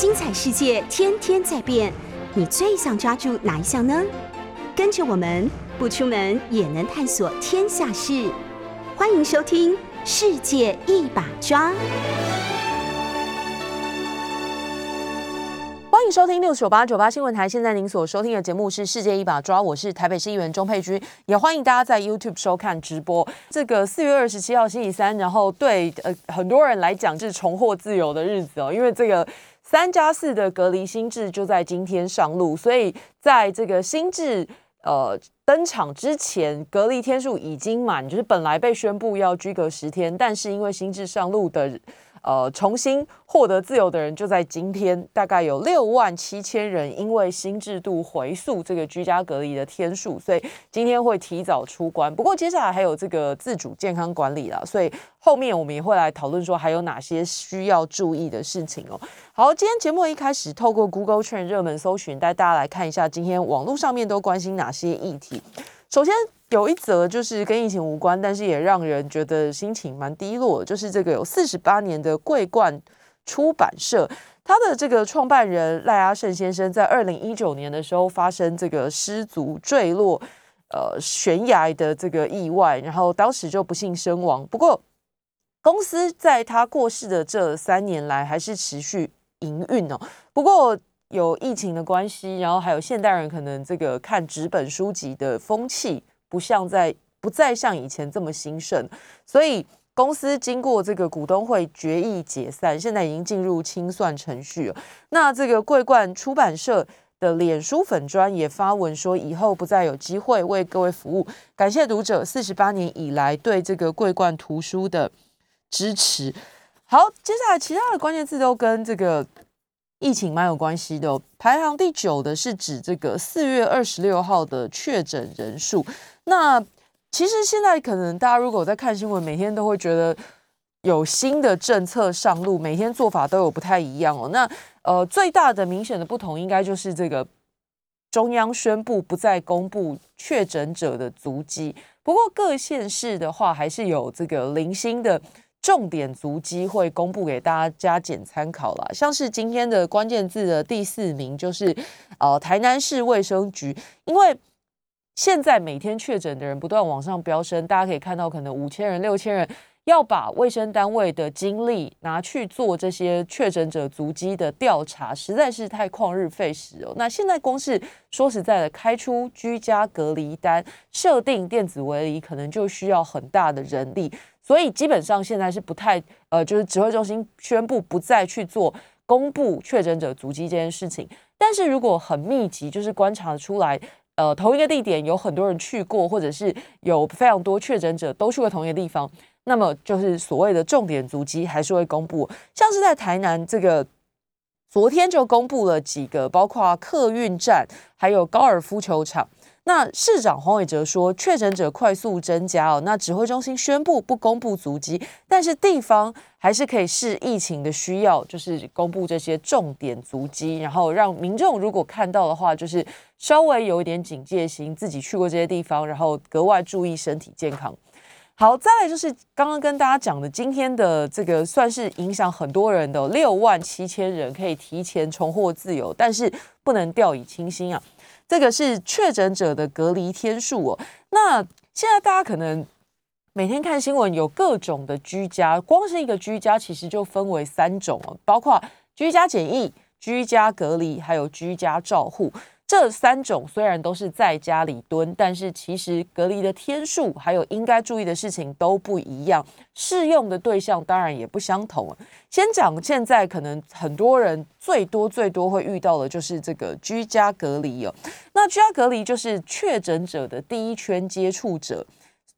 精彩世界天天在变，你最想抓住哪一项呢？跟着我们不出门也能探索天下事，欢迎收听《世界一把抓》。欢迎收听六九八九八新闻台。现在您所收听的节目是《世界一把抓》，我是台北市议员钟佩君，也欢迎大家在 YouTube 收看直播。这个四月二十七号星期三，然后对呃很多人来讲是重获自由的日子哦，因为这个三加四的隔离新制就在今天上路，所以在这个新制呃登场之前，隔离天数已经满，就是本来被宣布要居隔十天，但是因为新制上路的。呃，重新获得自由的人就在今天，大概有六万七千人因为新制度回溯这个居家隔离的天数，所以今天会提早出关。不过接下来还有这个自主健康管理啦，所以后面我们也会来讨论说还有哪些需要注意的事情哦。好，今天节目一开始透过 Google Trend 热门搜寻，带大家来看一下今天网络上面都关心哪些议题。首先。有一则就是跟疫情无关，但是也让人觉得心情蛮低落，就是这个有四十八年的桂冠出版社，他的这个创办人赖阿胜先生，在二零一九年的时候发生这个失足坠落呃悬崖的这个意外，然后当时就不幸身亡。不过公司在他过世的这三年来还是持续营运哦。不过有疫情的关系，然后还有现代人可能这个看纸本书籍的风气。不像在不再像以前这么兴盛，所以公司经过这个股东会决议解散，现在已经进入清算程序了。那这个桂冠出版社的脸书粉专也发文说，以后不再有机会为各位服务，感谢读者四十八年以来对这个桂冠图书的支持。好，接下来其他的关键字都跟这个。疫情蛮有关系的，排行第九的是指这个四月二十六号的确诊人数。那其实现在可能大家如果在看新闻，每天都会觉得有新的政策上路，每天做法都有不太一样哦。那呃，最大的明显的不同，应该就是这个中央宣布不再公布确诊者的足迹。不过各县市的话，还是有这个零星的。重点足迹会公布给大家加减参考了，像是今天的关键字的第四名就是呃台南市卫生局，因为现在每天确诊的人不断往上飙升，大家可以看到可能五千人、六千人。要把卫生单位的精力拿去做这些确诊者足迹的调查，实在是太旷日费时哦。那现在光是说实在的，开出居家隔离单、设定电子围篱，可能就需要很大的人力。所以基本上现在是不太呃，就是指挥中心宣布不再去做公布确诊者足迹这件事情。但是如果很密集，就是观察出来，呃，同一个地点有很多人去过，或者是有非常多确诊者都去过同一个地方。那么就是所谓的重点足迹还是会公布，像是在台南这个，昨天就公布了几个，包括客运站，还有高尔夫球场。那市长黄伟哲说，确诊者快速增加哦，那指挥中心宣布不公布足迹，但是地方还是可以视疫情的需要，就是公布这些重点足迹，然后让民众如果看到的话，就是稍微有一点警戒心，自己去过这些地方，然后格外注意身体健康。好，再来就是刚刚跟大家讲的，今天的这个算是影响很多人的六万七千人可以提前重获自由，但是不能掉以轻心啊。这个是确诊者的隔离天数哦。那现在大家可能每天看新闻，有各种的居家，光是一个居家其实就分为三种哦，包括居家检疫、居家隔离，还有居家照护。这三种虽然都是在家里蹲，但是其实隔离的天数还有应该注意的事情都不一样，适用的对象当然也不相同。先讲现在可能很多人最多最多会遇到的就是这个居家隔离哦。那居家隔离就是确诊者的第一圈接触者，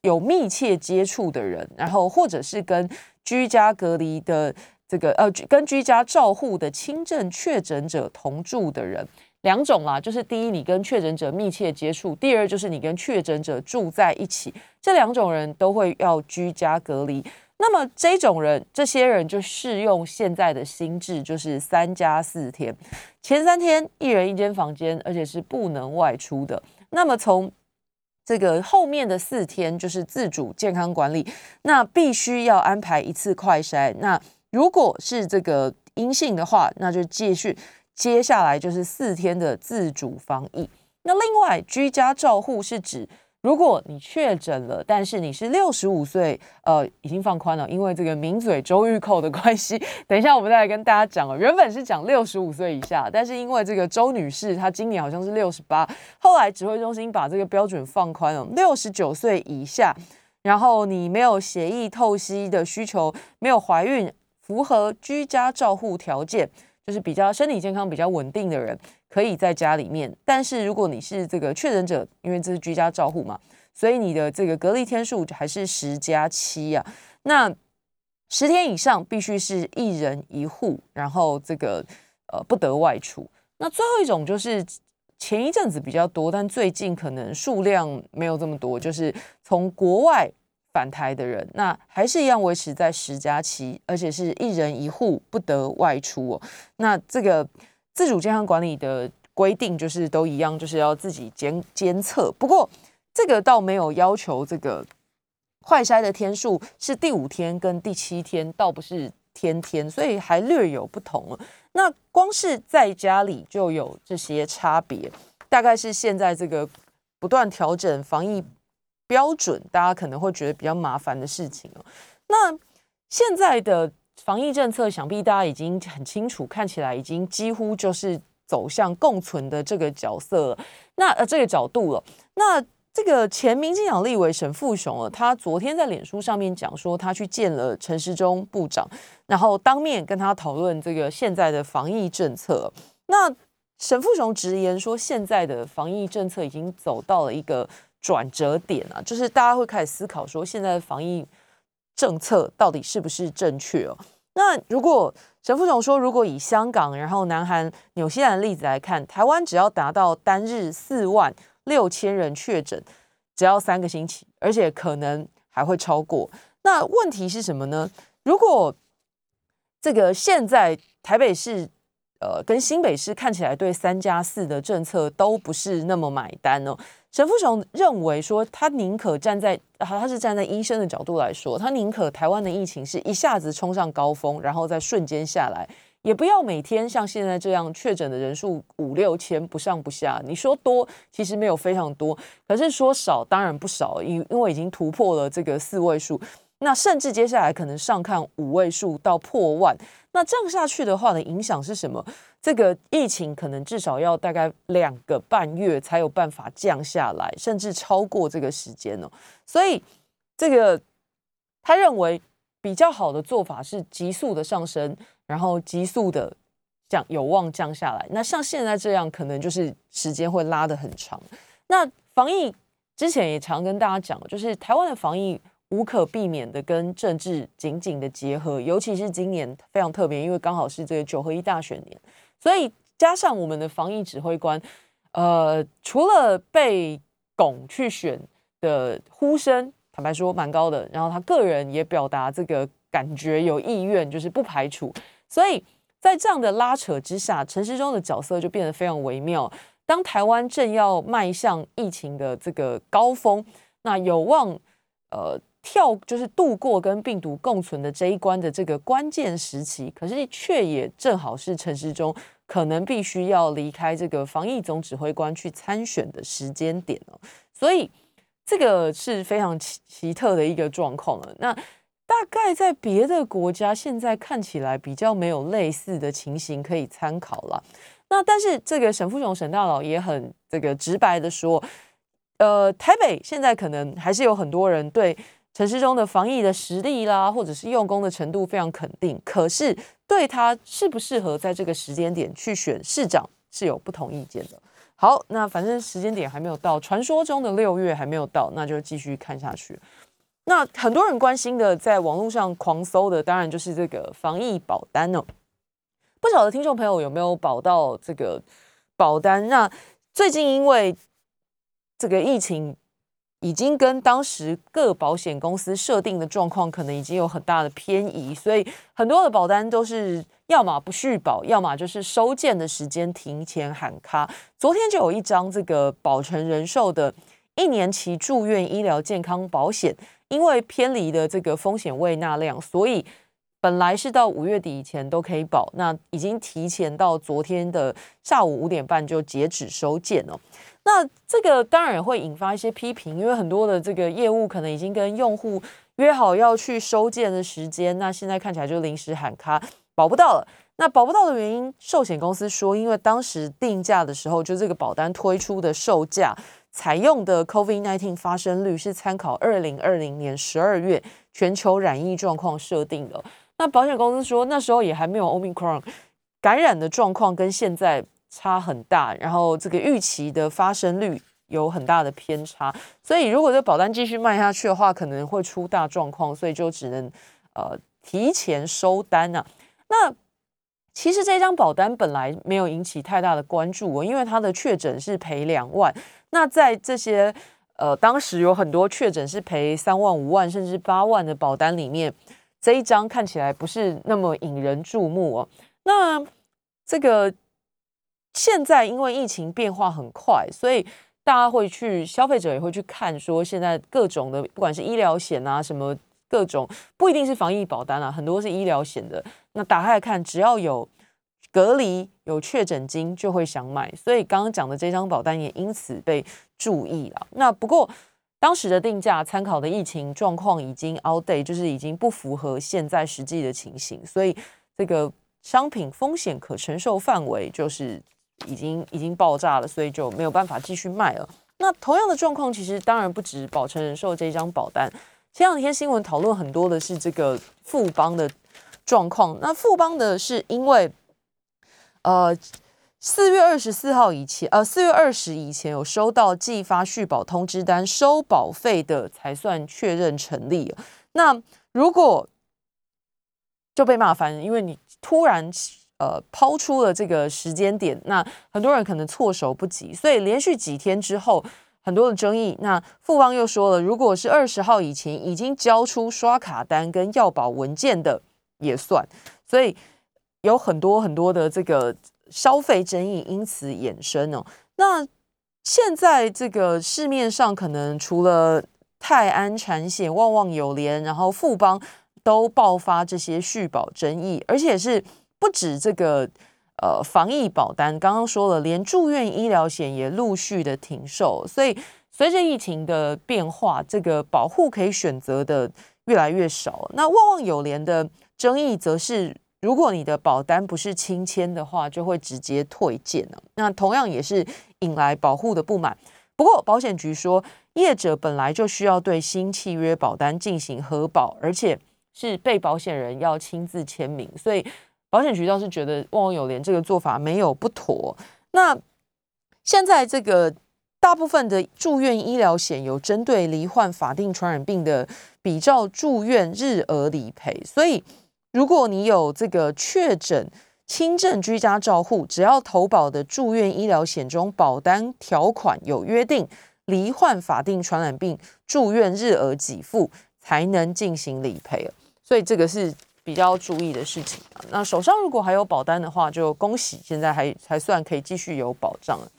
有密切接触的人，然后或者是跟居家隔离的这个呃跟居家照护的轻症确诊者同住的人。两种啦，就是第一，你跟确诊者密切接触；第二，就是你跟确诊者住在一起。这两种人都会要居家隔离。那么这种人，这些人就适用现在的新制，就是三加四天。前三天一人一间房间，而且是不能外出的。那么从这个后面的四天，就是自主健康管理，那必须要安排一次快筛。那如果是这个阴性的话，那就继续接下来就是四天的自主防疫。那另外居家照护是指。如果你确诊了，但是你是六十五岁，呃，已经放宽了，因为这个名嘴周玉蔻的关系。等一下，我们再来跟大家讲哦。原本是讲六十五岁以下，但是因为这个周女士她今年好像是六十八，后来指挥中心把这个标准放宽了，六十九岁以下，然后你没有协议透析的需求，没有怀孕，符合居家照护条件，就是比较身体健康比较稳定的人。可以在家里面，但是如果你是这个确诊者，因为这是居家照护嘛，所以你的这个隔离天数还是十加七啊。那十天以上必须是一人一户，然后这个呃不得外出。那最后一种就是前一阵子比较多，但最近可能数量没有这么多，就是从国外返台的人，那还是一样维持在十加七，而且是一人一户不得外出哦。那这个。自主健康管理的规定就是都一样，就是要自己监监测。不过这个倒没有要求这个快筛的天数是第五天跟第七天，倒不是天天，所以还略有不同那光是在家里就有这些差别，大概是现在这个不断调整防疫标准，大家可能会觉得比较麻烦的事情哦。那现在的。防疫政策想必大家已经很清楚，看起来已经几乎就是走向共存的这个角色了。那呃这个角度了。那这个前民进党立委沈富雄了，他昨天在脸书上面讲说，他去见了陈时中部长，然后当面跟他讨论这个现在的防疫政策。那沈富雄直言说，现在的防疫政策已经走到了一个转折点啊，就是大家会开始思考说，现在的防疫。政策到底是不是正确哦？那如果陈副总说，如果以香港、然后南韩、纽西兰的例子来看，台湾只要达到单日四万六千人确诊，只要三个星期，而且可能还会超过。那问题是什么呢？如果这个现在台北市呃跟新北市看起来对三加四的政策都不是那么买单哦。沈富雄认为说，他宁可站在他他是站在医生的角度来说，他宁可台湾的疫情是一下子冲上高峰，然后再瞬间下来，也不要每天像现在这样确诊的人数五六千不上不下。你说多，其实没有非常多，可是说少当然不少，因因为已经突破了这个四位数。那甚至接下来可能上看五位数到破万，那这样下去的话的影响是什么？这个疫情可能至少要大概两个半月才有办法降下来，甚至超过这个时间哦。所以这个他认为比较好的做法是急速的上升，然后急速的降有望降下来。那像现在这样，可能就是时间会拉得很长。那防疫之前也常跟大家讲，就是台湾的防疫。无可避免的跟政治紧紧的结合，尤其是今年非常特别，因为刚好是这个九合一大选年，所以加上我们的防疫指挥官，呃，除了被拱去选的呼声，坦白说蛮高的，然后他个人也表达这个感觉有意愿，就是不排除，所以在这样的拉扯之下，陈时中的角色就变得非常微妙。当台湾正要迈向疫情的这个高峰，那有望呃。跳就是度过跟病毒共存的这一关的这个关键时期，可是却也正好是陈时中可能必须要离开这个防疫总指挥官去参选的时间点哦，所以这个是非常奇奇特的一个状况了。那大概在别的国家，现在看起来比较没有类似的情形可以参考了。那但是这个沈富雄沈大佬也很这个直白的说，呃，台北现在可能还是有很多人对。陈市中的防疫的实力啦，或者是用功的程度非常肯定，可是对他适不适合在这个时间点去选市长是有不同意见的。好，那反正时间点还没有到，传说中的六月还没有到，那就继续看下去。那很多人关心的，在网络上狂搜的，当然就是这个防疫保单哦。不晓得听众朋友有没有保到这个保单？那最近因为这个疫情。已经跟当时各保险公司设定的状况可能已经有很大的偏移，所以很多的保单都是要么不续保，要么就是收件的时间提前喊卡。昨天就有一张这个保诚人寿的一年期住院医疗健康保险，因为偏离的这个风险未纳量，所以本来是到五月底以前都可以保，那已经提前到昨天的下午五点半就截止收件了。那这个当然也会引发一些批评，因为很多的这个业务可能已经跟用户约好要去收件的时间，那现在看起来就临时喊卡保不到了。那保不到的原因，寿险公司说，因为当时定价的时候，就这个保单推出的售价采用的 COVID-19 发生率是参考二零二零年十二月全球染疫状况设定的。那保险公司说，那时候也还没有 Omicron 感染的状况，跟现在差很大，然后这个预期的发生率有很大的偏差，所以如果这保单继续卖下去的话，可能会出大状况，所以就只能呃提前收单啊。那其实这张保单本来没有引起太大的关注哦，因为它的确诊是赔两万，那在这些呃当时有很多确诊是赔三万、五万甚至八万的保单里面。这一张看起来不是那么引人注目哦。那这个现在因为疫情变化很快，所以大家会去，消费者也会去看，说现在各种的，不管是医疗险啊，什么各种，不一定是防疫保单啊，很多是医疗险的。那打开来看，只要有隔离、有确诊金，就会想买。所以刚刚讲的这张保单也因此被注意了。那不过。当时的定价参考的疫情状况已经 out day，就是已经不符合现在实际的情形，所以这个商品风险可承受范围就是已经已经爆炸了，所以就没有办法继续卖了。那同样的状况其实当然不止保诚人寿这张保单，前两天新闻讨论很多的是这个富邦的状况。那富邦的是因为呃。四月二十四号以前，呃，四月二十以前有收到寄发续保通知单收保费的，才算确认成立。那如果就被骂翻，因为你突然呃抛出了这个时间点，那很多人可能措手不及，所以连续几天之后，很多的争议。那富邦又说了，如果是二十号以前已经交出刷卡单跟要保文件的也算，所以有很多很多的这个。消费争议因此衍生哦。那现在这个市面上可能除了泰安产险、旺旺友联，然后富邦都爆发这些续保争议，而且是不止这个呃防疫保单，刚刚说了，连住院医疗险也陆续的停售。所以随着疫情的变化，这个保护可以选择的越来越少。那旺旺友联的争议则是。如果你的保单不是亲签的话，就会直接退件了。那同样也是引来保护的不满。不过保险局说，业者本来就需要对新契约保单进行核保，而且是被保险人要亲自签名，所以保险渠道是觉得旺旺友联这个做法没有不妥。那现在这个大部分的住院医疗险有针对罹患法定传染病的比照住院日额理赔，所以。如果你有这个确诊轻症居家照护，只要投保的住院医疗险中保单条款有约定，罹患法定传染病住院日额给付才能进行理赔所以这个是比较注意的事情啊。那手上如果还有保单的话，就恭喜，现在还还算可以继续有保障了。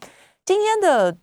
今天的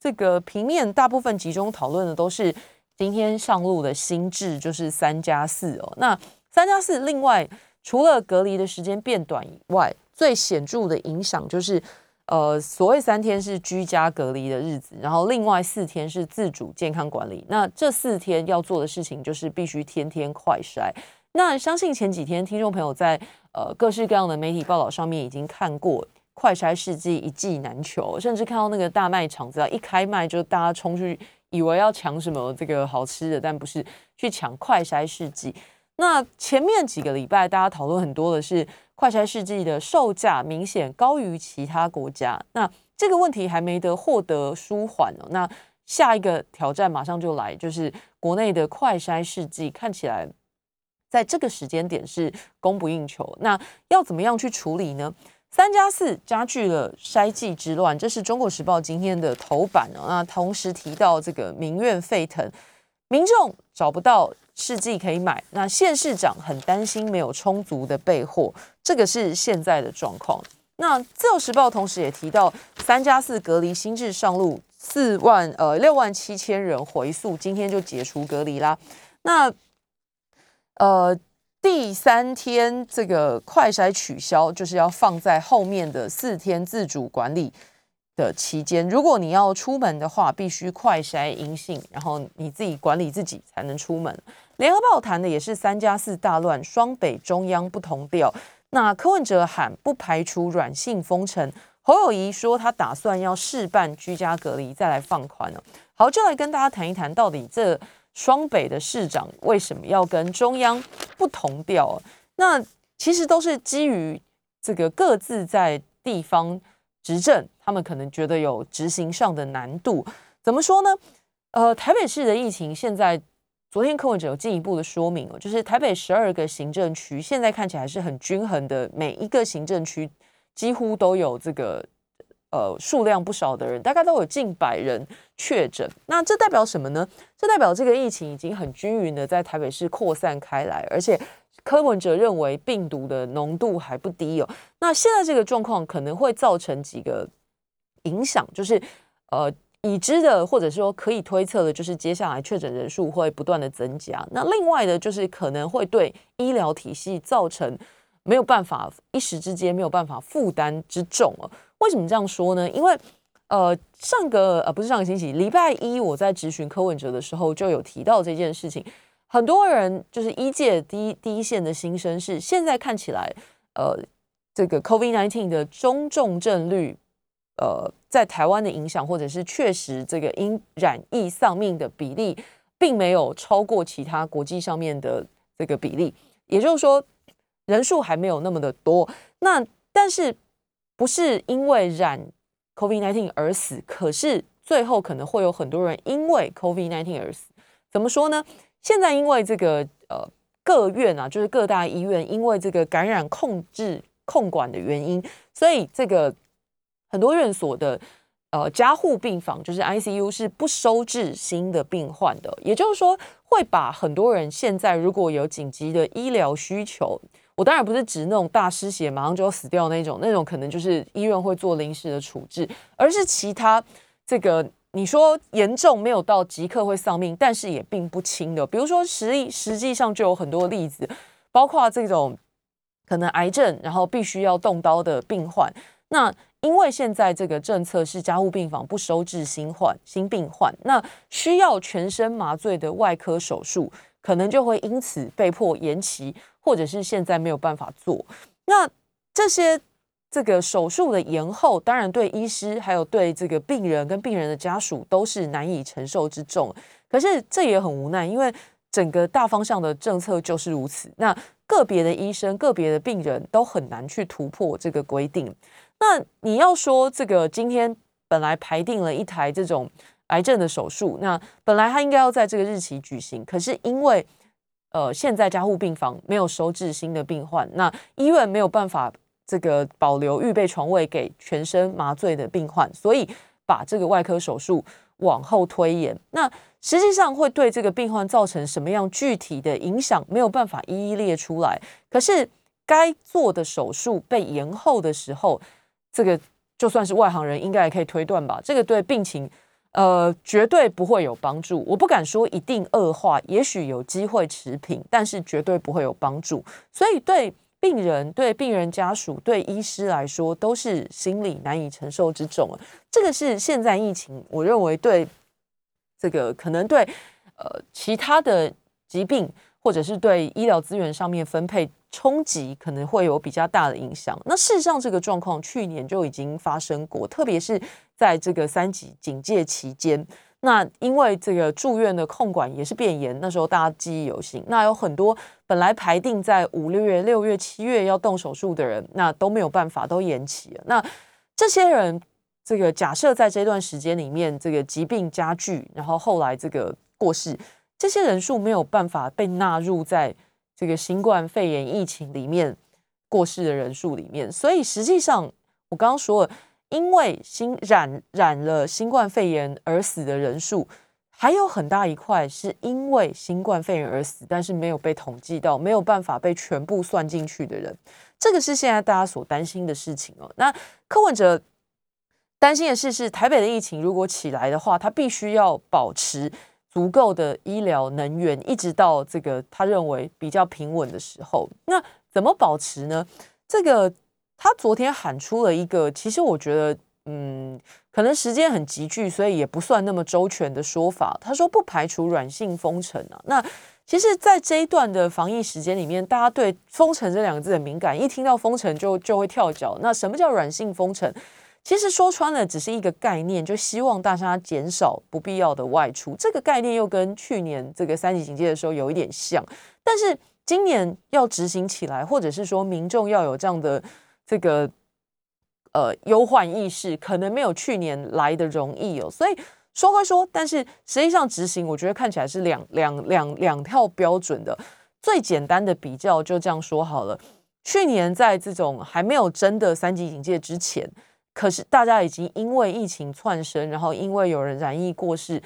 这个平面大部分集中讨论的都是今天上路的新制，就是三加四哦。那三加四，另外除了隔离的时间变短以外，最显著的影响就是，呃，所谓三天是居家隔离的日子，然后另外四天是自主健康管理。那这四天要做的事情就是必须天天快筛。那相信前几天听众朋友在呃各式各样的媒体报道上面已经看过快筛试剂一剂难求，甚至看到那个大卖场，只要一开卖就大家冲去，以为要抢什么这个好吃的，但不是去抢快筛试剂。那前面几个礼拜，大家讨论很多的是快筛试剂的售价明显高于其他国家。那这个问题还没得获得舒缓哦。那下一个挑战马上就来，就是国内的快筛试剂看起来在这个时间点是供不应求。那要怎么样去处理呢？三加四加剧了筛剂之乱，这是中国时报今天的头版哦。那同时提到这个民怨沸腾，民众找不到。试剂可以买，那县市长很担心没有充足的备货，这个是现在的状况。那自由时报同时也提到，三加四隔离新制上路，四万呃六万七千人回溯，今天就解除隔离啦。那呃第三天这个快筛取消，就是要放在后面的四天自主管理的期间。如果你要出门的话，必须快筛阴性，然后你自己管理自己才能出门。联合报谈的也是三加四大乱，双北中央不同调。那柯文哲喊不排除软性封城，侯友谊说他打算要试办居家隔离，再来放宽了。好，就来跟大家谈一谈，到底这。双北的市长为什么要跟中央不同调？那其实都是基于这个各自在地方执政，他们可能觉得有执行上的难度。怎么说呢？呃，台北市的疫情现在，昨天柯文哲有进一步的说明哦，就是台北十二个行政区现在看起来是很均衡的，每一个行政区几乎都有这个。呃，数量不少的人，大概都有近百人确诊。那这代表什么呢？这代表这个疫情已经很均匀的在台北市扩散开来，而且柯文哲认为病毒的浓度还不低哦。那现在这个状况可能会造成几个影响，就是呃已知的或者说可以推测的，就是接下来确诊人数会不断的增加。那另外的，就是可能会对医疗体系造成没有办法一时之间没有办法负担之重哦。为什么这样说呢？因为，呃，上个呃不是上个星期，礼拜一我在质询柯文哲的时候就有提到这件事情。很多人就是一届第一第一线的新生是，现在看起来，呃，这个 COVID-19 的中重症率，呃，在台湾的影响，或者是确实这个因染疫丧命的比例，并没有超过其他国际上面的这个比例，也就是说，人数还没有那么的多。那但是。不是因为染 COVID-19 而死，可是最后可能会有很多人因为 COVID-19 而死。怎么说呢？现在因为这个呃各院啊，就是各大医院，因为这个感染控制控管的原因，所以这个很多院所的呃加护病房，就是 ICU 是不收治新的病患的。也就是说，会把很多人现在如果有紧急的医疗需求。我当然不是指那种大失血马上就要死掉那种，那种可能就是医院会做临时的处置，而是其他这个你说严重没有到即刻会丧命，但是也并不轻的，比如说实实际上就有很多例子，包括这种可能癌症然后必须要动刀的病患，那因为现在这个政策是加护病房不收治新患新病患，那需要全身麻醉的外科手术，可能就会因此被迫延期。或者是现在没有办法做，那这些这个手术的延后，当然对医师还有对这个病人跟病人的家属都是难以承受之重。可是这也很无奈，因为整个大方向的政策就是如此。那个别的医生、个别的病人都很难去突破这个规定。那你要说这个今天本来排定了一台这种癌症的手术，那本来他应该要在这个日期举行，可是因为呃，现在加护病房没有收治新的病患，那医院没有办法这个保留预备床位给全身麻醉的病患，所以把这个外科手术往后推延。那实际上会对这个病患造成什么样具体的影响，没有办法一一列出来。可是该做的手术被延后的时候，这个就算是外行人应该也可以推断吧，这个对病情。呃，绝对不会有帮助。我不敢说一定恶化，也许有机会持平，但是绝对不会有帮助。所以对病人、对病人家属、对医师来说，都是心理难以承受之重。这个是现在疫情，我认为对这个可能对呃其他的疾病，或者是对医疗资源上面分配冲击，可能会有比较大的影响。那事实上，这个状况去年就已经发生过，特别是。在这个三级警戒期间，那因为这个住院的控管也是变严，那时候大家记忆犹新。那有很多本来排定在五六月、六月、七月要动手术的人，那都没有办法，都延期了。那这些人，这个假设在这段时间里面，这个疾病加剧，然后后来这个过世，这些人数没有办法被纳入在这个新冠肺炎疫情里面过世的人数里面。所以实际上，我刚刚说了。因为新染染了新冠肺炎而死的人数，还有很大一块是因为新冠肺炎而死，但是没有被统计到，没有办法被全部算进去的人，这个是现在大家所担心的事情哦。那柯文哲担心的事是，台北的疫情如果起来的话，他必须要保持足够的医疗能源，一直到这个他认为比较平稳的时候。那怎么保持呢？这个他昨天喊出了一个，其实我觉得，嗯，可能时间很急剧，所以也不算那么周全的说法。他说不排除软性封城啊。那其实，在这一段的防疫时间里面，大家对“封城”这两个字很敏感，一听到“封城”就就会跳脚。那什么叫软性封城？其实说穿了，只是一个概念，就希望大家减少不必要的外出。这个概念又跟去年这个三级警戒的时候有一点像，但是今年要执行起来，或者是说民众要有这样的这个呃忧患意识，可能没有去年来的容易哦。所以说归说，但是实际上执行，我觉得看起来是两两两两套标准的。最简单的比较就这样说好了，去年在这种还没有真的三级警戒之前。可是大家已经因为疫情窜升，然后因为有人染疫过世，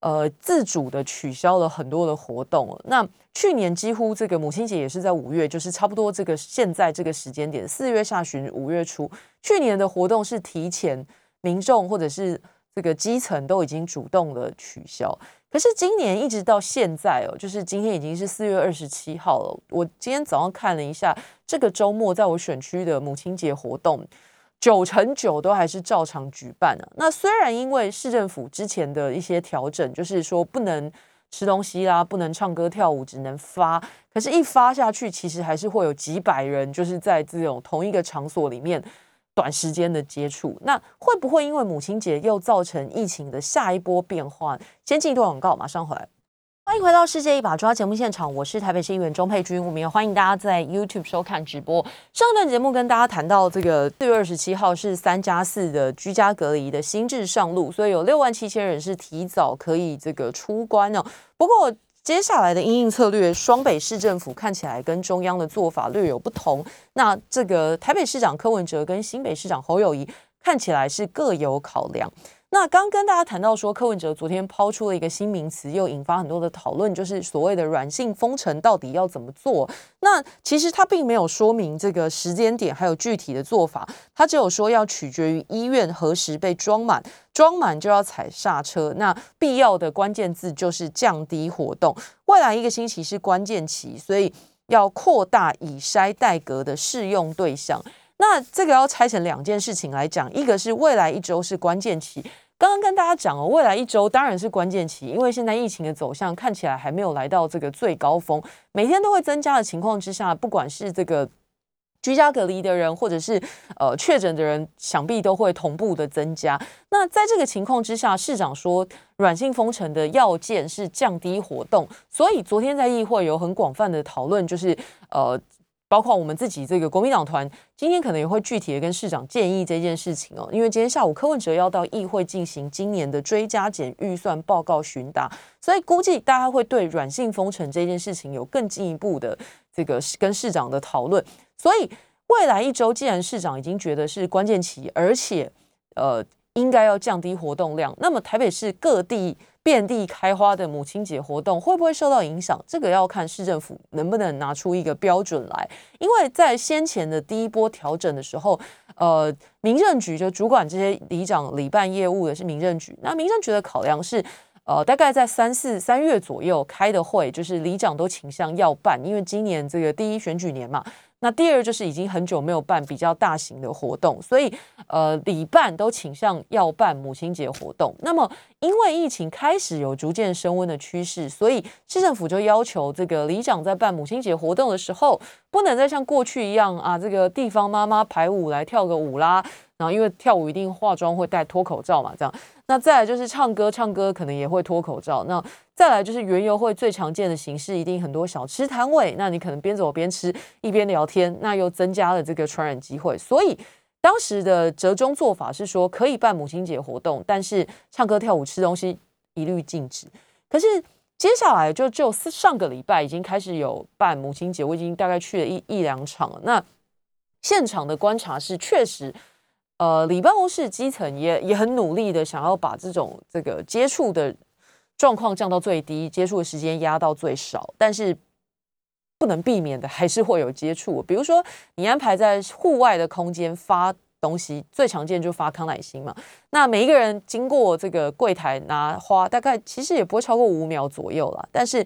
呃，自主的取消了很多的活动。那去年几乎这个母亲节也是在五月，就是差不多这个现在这个时间点，四月下旬五月初，去年的活动是提前民众或者是这个基层都已经主动的取消。可是今年一直到现在哦，就是今天已经是四月二十七号了。我今天早上看了一下，这个周末在我选区的母亲节活动。九成九都还是照常举办啊。那虽然因为市政府之前的一些调整，就是说不能吃东西啦，不能唱歌跳舞，只能发。可是，一发下去，其实还是会有几百人，就是在这种同一个场所里面短时间的接触。那会不会因为母亲节又造成疫情的下一波变化？先进一段广告，马上回来。欢迎回到《世界一把抓》节目现场，我是台北市议员钟佩君。我们也欢迎大家在 YouTube 收看直播。上段节目跟大家谈到，这个四月二十七号是三加四的居家隔离的新制上路，所以有六万七千人是提早可以这个出关哦。不过接下来的应应策略，双北市政府看起来跟中央的做法略有不同。那这个台北市长柯文哲跟新北市长侯友谊看起来是各有考量。那刚跟大家谈到说，柯文哲昨天抛出了一个新名词，又引发很多的讨论，就是所谓的软性封城到底要怎么做？那其实他并没有说明这个时间点，还有具体的做法，他只有说要取决于医院何时被装满，装满就要踩刹车。那必要的关键字就是降低活动。未来一个星期是关键期，所以要扩大以筛代隔的适用对象。那这个要拆成两件事情来讲，一个是未来一周是关键期。刚刚跟大家讲哦，未来一周当然是关键期，因为现在疫情的走向看起来还没有来到这个最高峰，每天都会增加的情况之下，不管是这个居家隔离的人，或者是呃确诊的人，想必都会同步的增加。那在这个情况之下，市长说软性封城的要件是降低活动，所以昨天在议会有很广泛的讨论，就是呃。包括我们自己这个国民党团，今天可能也会具体的跟市长建议这件事情哦，因为今天下午柯文哲要到议会进行今年的追加减预算报告询答，所以估计大家会对软性封城这件事情有更进一步的这个跟市长的讨论。所以未来一周，既然市长已经觉得是关键期，而且呃应该要降低活动量，那么台北市各地。遍地开花的母亲节活动会不会受到影响？这个要看市政府能不能拿出一个标准来。因为在先前的第一波调整的时候，呃，民政局就主管这些里长里办业务的是民政局。那民政局的考量是，呃，大概在三四三月左右开的会，就是里长都倾向要办，因为今年这个第一选举年嘛。那第二就是已经很久没有办比较大型的活动，所以呃，里办都倾向要办母亲节活动。那么因为疫情开始有逐渐升温的趋势，所以市政府就要求这个里长在办母亲节活动的时候，不能再像过去一样啊，这个地方妈妈排舞来跳个舞啦。然后因为跳舞一定化妆会戴脱口罩嘛，这样。那再来就是唱歌，唱歌可能也会脱口罩。那再来就是园游会最常见的形式，一定很多小吃摊位。那你可能边走边吃，一边聊天，那又增加了这个传染机会。所以当时的折中做法是说，可以办母亲节活动，但是唱歌、跳舞、吃东西一律禁止。可是接下来就就上个礼拜已经开始有办母亲节，我已经大概去了一一两场了。那现场的观察是确实。呃，里办公室基层也也很努力的想要把这种这个接触的状况降到最低，接触的时间压到最少，但是不能避免的还是会有接触。比如说，你安排在户外的空间发东西，最常见就发康乃馨嘛。那每一个人经过这个柜台拿花，大概其实也不会超过五秒左右啦。但是，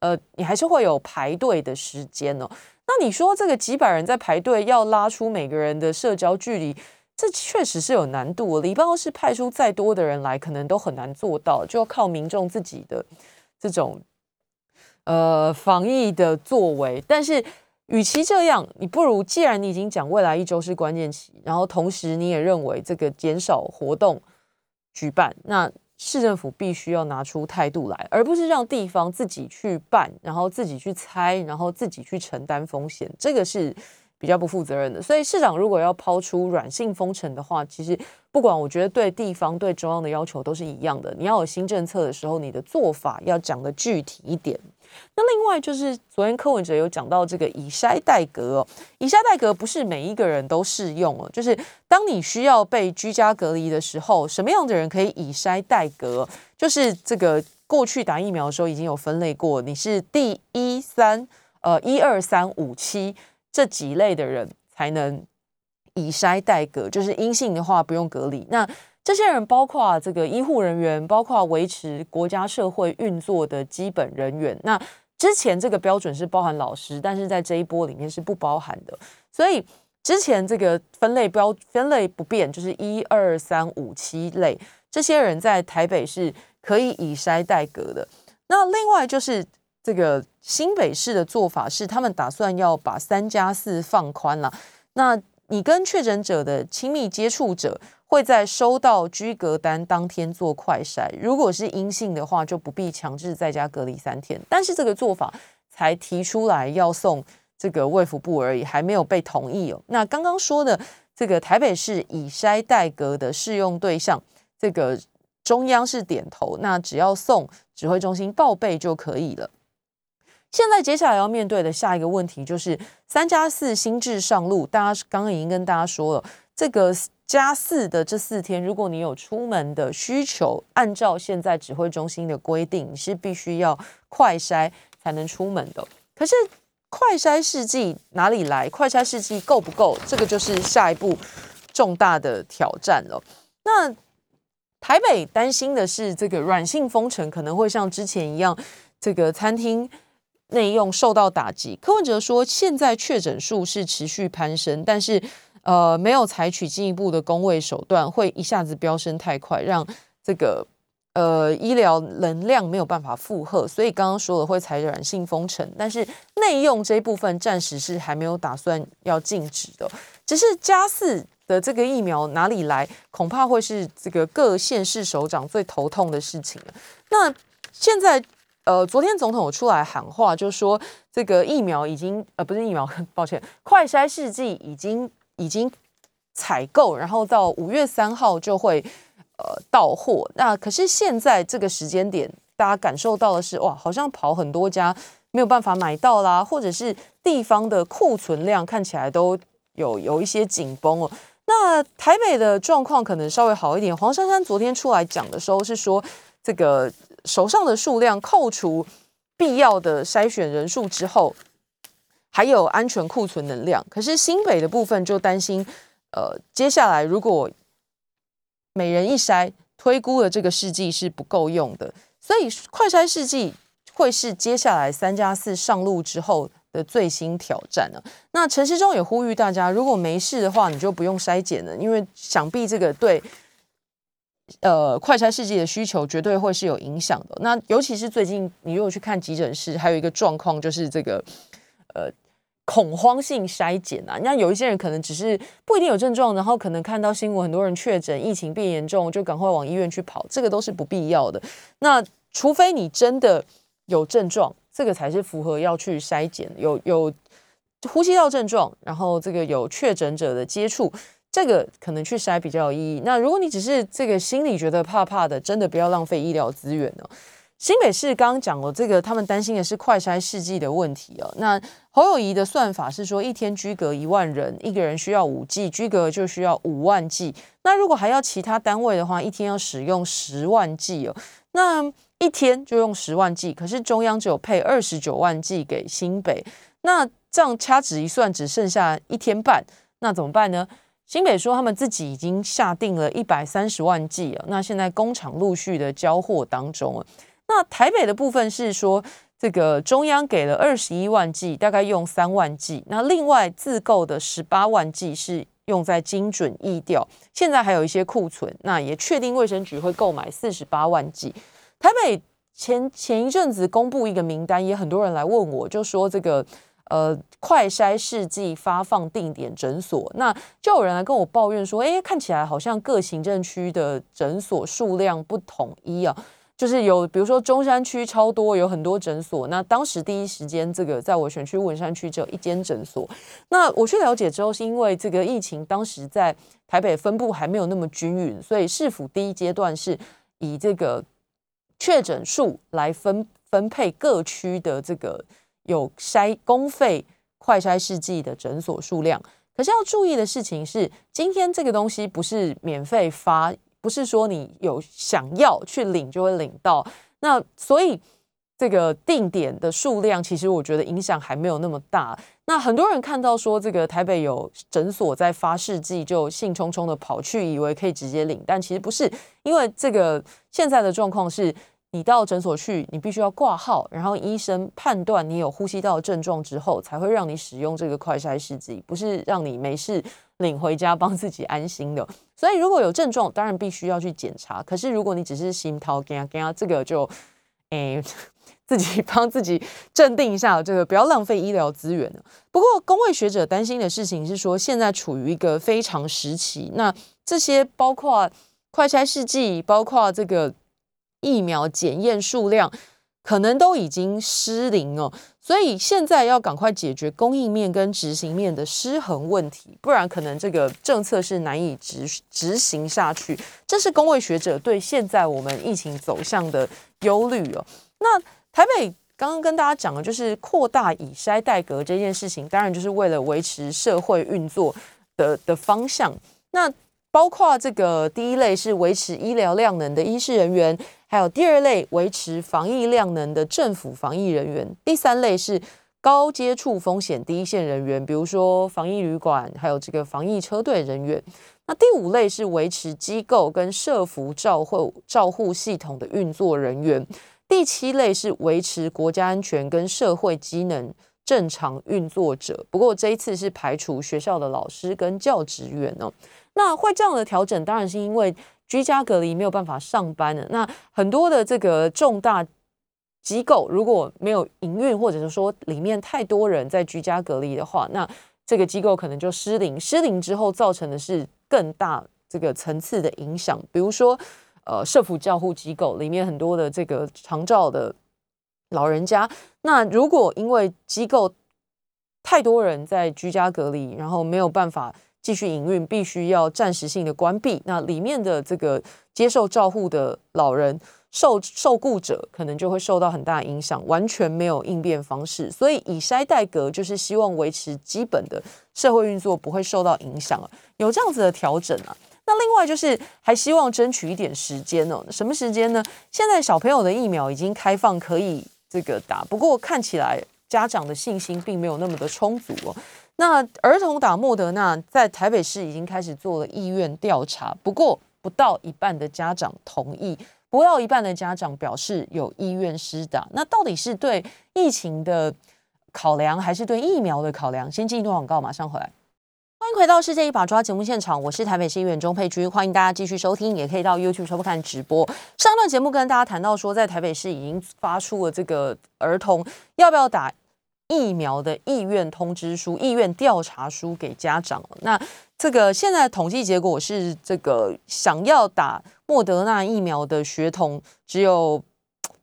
呃，你还是会有排队的时间哦。那你说这个几百人在排队，要拉出每个人的社交距离，这确实是有难度。礼办公室派出再多的人来，可能都很难做到，就要靠民众自己的这种呃防疫的作为。但是，与其这样，你不如既然你已经讲未来一周是关键期，然后同时你也认为这个减少活动举办，那。市政府必须要拿出态度来，而不是让地方自己去办，然后自己去猜，然后自己去承担风险，这个是比较不负责任的。所以市长如果要抛出软性封城的话，其实不管我觉得对地方对中央的要求都是一样的。你要有新政策的时候，你的做法要讲的具体一点。那另外就是昨天柯文哲有讲到这个以筛代隔，以筛代隔不是每一个人都适用哦，就是当你需要被居家隔离的时候，什么样的人可以以筛代隔？就是这个过去打疫苗的时候已经有分类过，你是第一三呃一二三五七这几类的人才能以筛代隔，就是阴性的话不用隔离。那这些人包括这个医护人员，包括维持国家社会运作的基本人员。那之前这个标准是包含老师，但是在这一波里面是不包含的。所以之前这个分类标分类不变，就是一二三五七类，这些人在台北是可以以筛代隔的。那另外就是这个新北市的做法是，他们打算要把三加四放宽了。那你跟确诊者的亲密接触者。会在收到居隔单当天做快筛，如果是阴性的话，就不必强制在家隔离三天。但是这个做法才提出来要送这个卫福部而已，还没有被同意哦。那刚刚说的这个台北市以筛代隔的适用对象，这个中央是点头，那只要送指挥中心报备就可以了。现在接下来要面对的下一个问题就是三加四新制上路，大家刚刚已经跟大家说了这个。加四的这四天，如果你有出门的需求，按照现在指挥中心的规定，你是必须要快筛才能出门的。可是快筛试剂哪里来？快筛试剂够不够？这个就是下一步重大的挑战了。那台北担心的是，这个软性封城可能会像之前一样，这个餐厅内用受到打击。柯文哲说，现在确诊数是持续攀升，但是。呃，没有采取进一步的工位手段，会一下子飙升太快，让这个呃医疗能量没有办法负荷。所以刚刚说了会采软性封城，但是内用这一部分暂时是还没有打算要禁止的。只是加四的这个疫苗哪里来，恐怕会是这个各县市首长最头痛的事情了。那现在呃，昨天总统出来喊话，就说这个疫苗已经呃不是疫苗，抱歉，快筛试剂已经。已经采购，然后到五月三号就会呃到货。那可是现在这个时间点，大家感受到的是，哇，好像跑很多家没有办法买到啦，或者是地方的库存量看起来都有有一些紧绷哦。那台北的状况可能稍微好一点。黄珊珊昨天出来讲的时候是说，这个手上的数量扣除必要的筛选人数之后。还有安全库存能量，可是新北的部分就担心，呃，接下来如果每人一筛，推估的这个试剂是不够用的，所以快筛试剂会是接下来三加四上路之后的最新挑战呢。那陈时中也呼吁大家，如果没事的话，你就不用筛检了，因为想必这个对呃快筛试剂的需求绝对会是有影响的。那尤其是最近你如果去看急诊室，还有一个状况就是这个呃。恐慌性筛检啊，那有一些人可能只是不一定有症状，然后可能看到新闻很多人确诊，疫情变严重，就赶快往医院去跑，这个都是不必要的。那除非你真的有症状，这个才是符合要去筛检，有有呼吸道症状，然后这个有确诊者的接触，这个可能去筛比较有意义。那如果你只是这个心里觉得怕怕的，真的不要浪费医疗资源哦。新北市刚刚讲了这个，他们担心的是快筛试剂的问题哦。那侯友谊的算法是说，一天居隔一万人，一个人需要五剂居隔就需要五万剂。那如果还要其他单位的话，一天要使用十万剂哦。那一天就用十万剂可是中央只有配二十九万剂给新北，那这样掐指一算，只剩下一天半，那怎么办呢？新北说他们自己已经下定了一百三十万剂了，那现在工厂陆续的交货当中了。那台北的部分是说，这个中央给了二十一万剂，大概用三万剂，那另外自购的十八万剂是用在精准疫调，现在还有一些库存，那也确定卫生局会购买四十八万剂。台北前前一阵子公布一个名单，也很多人来问我，就说这个。呃，快筛试剂发放定点诊所，那就有人来跟我抱怨说，哎，看起来好像各行政区的诊所数量不统一啊，就是有比如说中山区超多，有很多诊所。那当时第一时间，这个在我选区文山区只有一间诊所。那我去了解之后，是因为这个疫情当时在台北分布还没有那么均匀，所以市府第一阶段是以这个确诊数来分分配各区的这个。有筛公费快筛试剂的诊所数量，可是要注意的事情是，今天这个东西不是免费发，不是说你有想要去领就会领到。那所以这个定点的数量，其实我觉得影响还没有那么大。那很多人看到说这个台北有诊所在发试剂，就兴冲冲的跑去，以为可以直接领，但其实不是，因为这个现在的状况是。你到诊所去，你必须要挂号，然后医生判断你有呼吸道症状之后，才会让你使用这个快筛试剂，不是让你没事领回家帮自己安心的。所以如果有症状，当然必须要去检查。可是如果你只是心掏干干，这个就诶自己 帮自己镇定一下，这个不要浪费医疗资源不过工位学者担心的事情是说，现在处于一个非常时期，那这些包括快筛试剂，包括这个。疫苗检验数量可能都已经失灵哦，所以现在要赶快解决供应面跟执行面的失衡问题，不然可能这个政策是难以执执行下去。这是工位学者对现在我们疫情走向的忧虑哦。那台北刚刚跟大家讲的，就是扩大以筛代隔这件事情，当然就是为了维持社会运作的的方向。那包括这个第一类是维持医疗量能的医师人员。还有第二类维持防疫量能的政府防疫人员，第三类是高接触风险第一线人员，比如说防疫旅馆，还有这个防疫车队人员。那第五类是维持机构跟社服照护照护系统的运作人员。第七类是维持国家安全跟社会机能正常运作者。不过这一次是排除学校的老师跟教职员哦。那会这样的调整，当然是因为。居家隔离没有办法上班的，那很多的这个重大机构如果没有营运，或者是说里面太多人在居家隔离的话，那这个机构可能就失灵。失灵之后造成的是更大这个层次的影响，比如说呃社福教护机构里面很多的这个长照的老人家，那如果因为机构太多人在居家隔离，然后没有办法。继续营运必须要暂时性的关闭，那里面的这个接受照护的老人受受雇者可能就会受到很大影响，完全没有应变方式。所以以筛代隔就是希望维持基本的社会运作不会受到影响，有这样子的调整啊。那另外就是还希望争取一点时间哦，什么时间呢？现在小朋友的疫苗已经开放可以这个打，不过看起来家长的信心并没有那么的充足哦。那儿童打莫德纳在台北市已经开始做了意愿调查，不过不到一半的家长同意，不到一半的家长表示有意愿施打。那到底是对疫情的考量，还是对疫苗的考量？先进一段广告，马上回来。欢迎回到《世界一把抓》节目现场，我是台北市议员钟佩君，欢迎大家继续收听，也可以到 YouTube 收看直播。上段节目跟大家谈到说，在台北市已经发出了这个儿童要不要打。疫苗的意愿通知书、意愿调查书给家长那这个现在统计结果是，这个想要打莫德纳疫苗的学童只有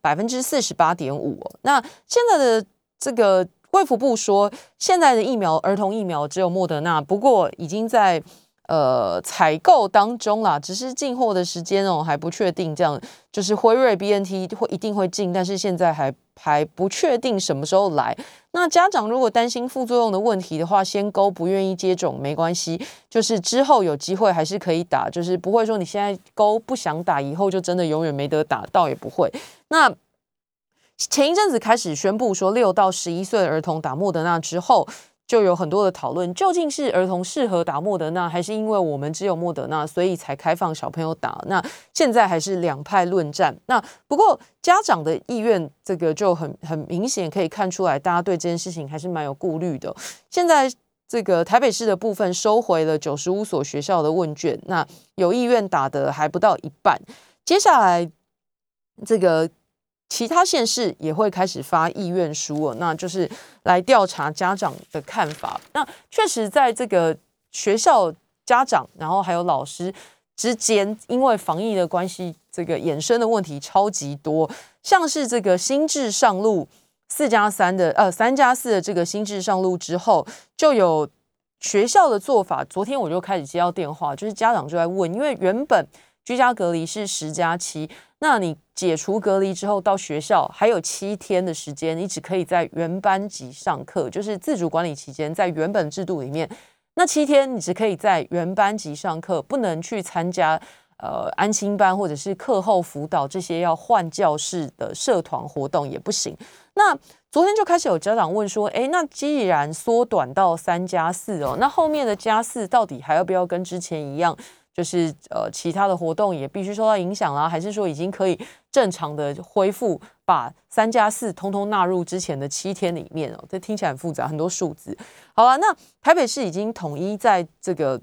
百分之四十八点五。那现在的这个卫福部说，现在的疫苗儿童疫苗只有莫德纳，不过已经在。呃，采购当中啦，只是进货的时间哦还不确定，这样就是辉瑞 B N T 会一定会进，但是现在还还不确定什么时候来。那家长如果担心副作用的问题的话，先勾不愿意接种没关系，就是之后有机会还是可以打，就是不会说你现在勾不想打，以后就真的永远没得打，倒也不会。那前一阵子开始宣布说，六到十一岁儿童打莫德纳之后。就有很多的讨论，究竟是儿童适合打莫德纳，还是因为我们只有莫德纳，所以才开放小朋友打？那现在还是两派论战。那不过家长的意愿，这个就很很明显可以看出来，大家对这件事情还是蛮有顾虑的。现在这个台北市的部分收回了九十五所学校的问卷，那有意愿打的还不到一半。接下来这个。其他县市也会开始发意愿书了，那就是来调查家长的看法。那确实在这个学校家长，然后还有老师之间，因为防疫的关系，这个衍生的问题超级多。像是这个新制上路四加三的，呃，三加四的这个新制上路之后，就有学校的做法。昨天我就开始接到电话，就是家长就在问，因为原本居家隔离是十加七。那你解除隔离之后到学校还有七天的时间，你只可以在原班级上课，就是自主管理期间，在原本制度里面，那七天你只可以在原班级上课，不能去参加呃安心班或者是课后辅导这些要换教室的社团活动也不行。那昨天就开始有家长问说，哎，那既然缩短到三加四哦，那后面的加四到底还要不要跟之前一样？就是呃，其他的活动也必须受到影响啦，还是说已经可以正常的恢复，把三加四通通纳入之前的七天里面哦？这听起来很复杂，很多数字。好了，那台北市已经统一在这个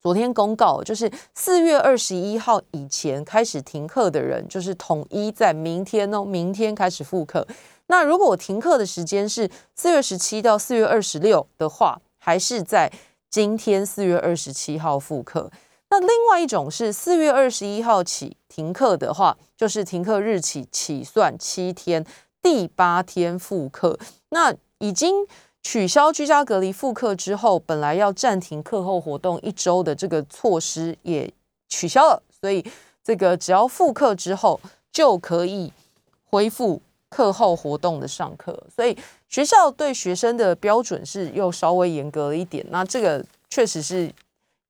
昨天公告，就是四月二十一号以前开始停课的人，就是统一在明天哦，明天开始复课。那如果停课的时间是四月十七到四月二十六的话，还是在今天四月二十七号复课？那另外一种是四月二十一号起停课的话，就是停课日起起算七天，第八天复课。那已经取消居家隔离复课之后，本来要暂停课后活动一周的这个措施也取消了，所以这个只要复课之后就可以恢复课后活动的上课。所以学校对学生的标准是又稍微严格了一点。那这个确实是。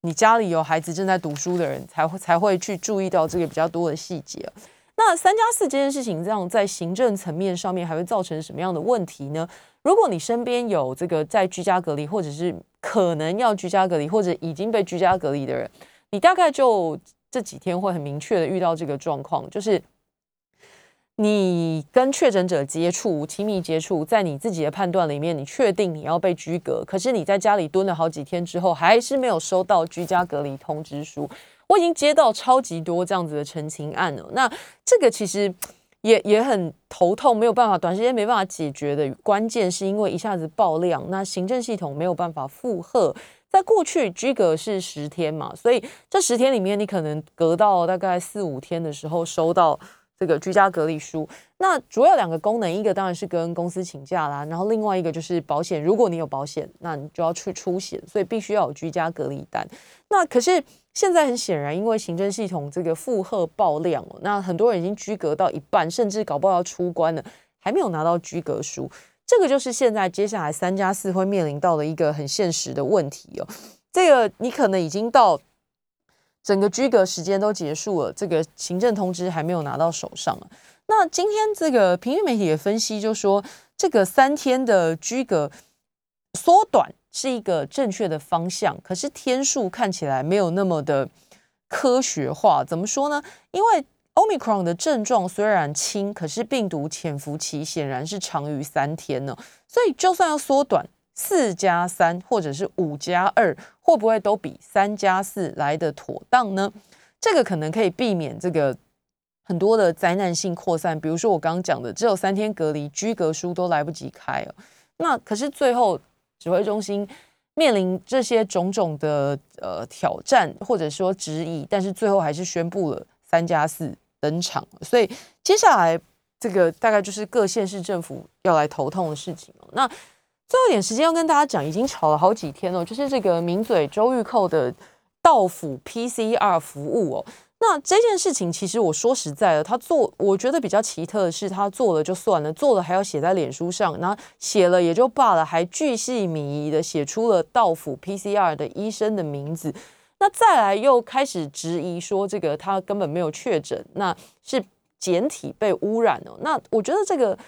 你家里有孩子正在读书的人，才会才会去注意到这个比较多的细节。那三加四这件事情，这样在行政层面上面还会造成什么样的问题呢？如果你身边有这个在居家隔离，或者是可能要居家隔离，或者已经被居家隔离的人，你大概就这几天会很明确的遇到这个状况，就是。你跟确诊者接触、亲密接触，在你自己的判断里面，你确定你要被居隔，可是你在家里蹲了好几天之后，还是没有收到居家隔离通知书。我已经接到超级多这样子的澄清案了。那这个其实也也很头痛，没有办法短时间没办法解决的。关键是因为一下子爆量，那行政系统没有办法负荷。在过去居隔是十天嘛，所以这十天里面，你可能隔到大概四五天的时候收到。这个居家隔离书，那主要两个功能，一个当然是跟公司请假啦，然后另外一个就是保险，如果你有保险，那你就要去出险，所以必须要有居家隔离单。那可是现在很显然，因为行政系统这个负荷爆量哦，那很多人已经居隔到一半，甚至搞不好要出关了，还没有拿到居隔书，这个就是现在接下来三加四会面临到的一个很现实的问题哦。这个你可能已经到。整个居隔时间都结束了，这个行政通知还没有拿到手上啊。那今天这个平面媒体的分析就说，这个三天的居隔缩短是一个正确的方向，可是天数看起来没有那么的科学化。怎么说呢？因为 Omicron 的症状虽然轻，可是病毒潜伏期显然是长于三天呢，所以就算要缩短。四加三或者是五加二，会不会都比三加四来的妥当呢？这个可能可以避免这个很多的灾难性扩散。比如说我刚刚讲的，只有三天隔离，居隔书都来不及开了。那可是最后指挥中心面临这些种种的呃挑战，或者说质疑，但是最后还是宣布了三加四登场。所以接下来这个大概就是各县市政府要来头痛的事情哦那最后一点时间要跟大家讲，已经吵了好几天了，就是这个名嘴周玉蔻的到府 PCR 服务哦。那这件事情其实我说实在的，他做我觉得比较奇特的是，他做了就算了，做了还要写在脸书上，然后写了也就罢了，还巨细靡遗的写出了到府 PCR 的医生的名字。那再来又开始质疑说，这个他根本没有确诊，那是简体被污染了。那我觉得这个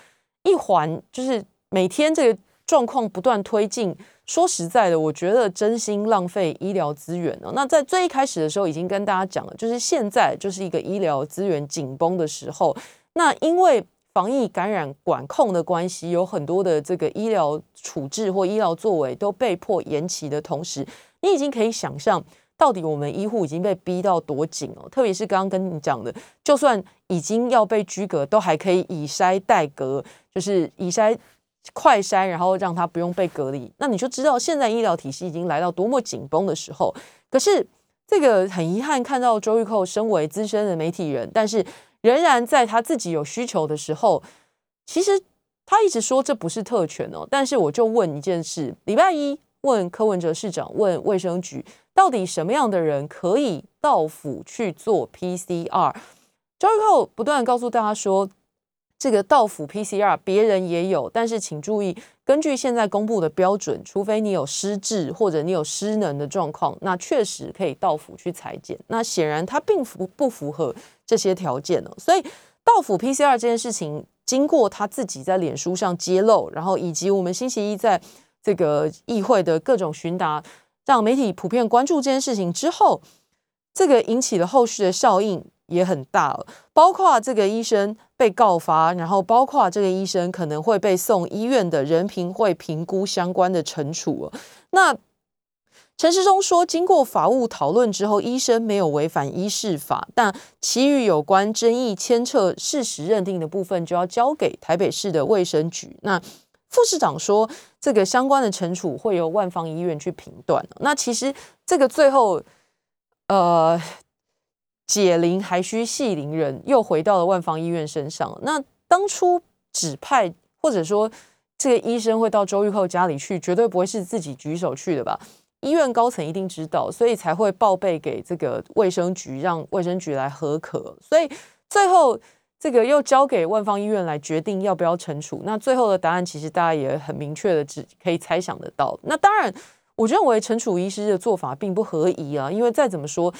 一环就是每天这个。状况不断推进，说实在的，我觉得真心浪费医疗资源呢。那在最一开始的时候，已经跟大家讲了，就是现在就是一个医疗资源紧绷的时候。那因为防疫感染管控的关系，有很多的这个医疗处置或医疗作为都被迫延期的同时，你已经可以想象，到底我们医护已经被逼到多紧哦。特别是刚刚跟你讲的，就算已经要被居隔，都还可以以筛代隔，就是以筛。快筛，然后让他不用被隔离，那你就知道现在医疗体系已经来到多么紧绷的时候。可是这个很遗憾，看到周玉蔻身为资深的媒体人，但是仍然在他自己有需求的时候，其实他一直说这不是特权哦。但是我就问一件事：礼拜一问柯文哲市长，问卫生局，到底什么样的人可以到府去做 PCR？周玉蔻不断告诉大家说。这个到府 PCR 别人也有，但是请注意，根据现在公布的标准，除非你有失智或者你有失能的状况，那确实可以到府去裁剪。那显然他并不不符合这些条件哦，所以到府 PCR 这件事情，经过他自己在脸书上揭露，然后以及我们星期一在这个议会的各种询答，让媒体普遍关注这件事情之后，这个引起了后续的效应。也很大，包括这个医生被告发，然后包括这个医生可能会被送医院的人评会评估相关的惩处。那陈时中说，经过法务讨论之后，医生没有违反医事法，但其余有关争议牵扯事实认定的部分，就要交给台北市的卫生局。那副市长说，这个相关的惩处会由万方医院去评断。那其实这个最后，呃。解铃还需系铃人，又回到了万方医院身上。那当初指派或者说这个医生会到周玉蔻家里去，绝对不会是自己举手去的吧？医院高层一定知道，所以才会报备给这个卫生局，让卫生局来核可。所以最后这个又交给万方医院来决定要不要惩处。那最后的答案其实大家也很明确的，只可以猜想得到。那当然，我认为惩处医师的做法并不合宜啊，因为再怎么说。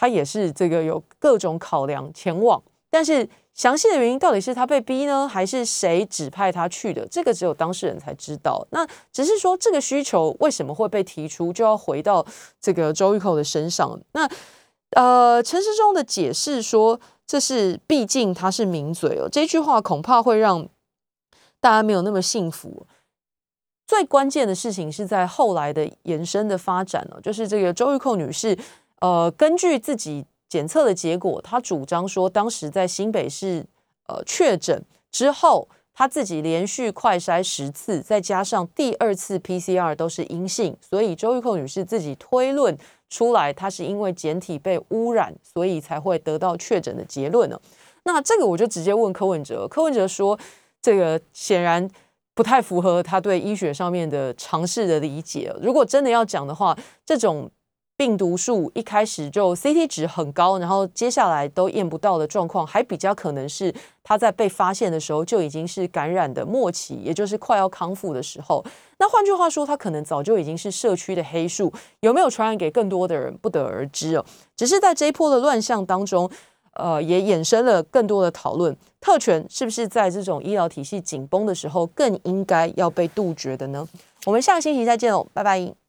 他也是这个有各种考量前往，但是详细的原因到底是他被逼呢，还是谁指派他去的？这个只有当事人才知道。那只是说这个需求为什么会被提出，就要回到这个周玉蔻的身上。那呃，陈世忠的解释说，这是毕竟他是名嘴哦，这句话恐怕会让大家没有那么幸福。最关键的事情是在后来的延伸的发展哦，就是这个周玉蔻女士。呃，根据自己检测的结果，他主张说，当时在新北市呃确诊之后，他自己连续快筛十次，再加上第二次 PCR 都是阴性，所以周玉蔻女士自己推论出来，她是因为检体被污染，所以才会得到确诊的结论呢。那这个我就直接问柯文哲，柯文哲说，这个显然不太符合他对医学上面的常识的理解。如果真的要讲的话，这种。病毒数一开始就 CT 值很高，然后接下来都验不到的状况，还比较可能是他在被发现的时候就已经是感染的末期，也就是快要康复的时候。那换句话说，他可能早就已经是社区的黑数，有没有传染给更多的人不得而知哦。只是在这一波的乱象当中，呃，也衍生了更多的讨论：特权是不是在这种医疗体系紧绷的时候更应该要被杜绝的呢？我们下个星期再见喽，拜拜。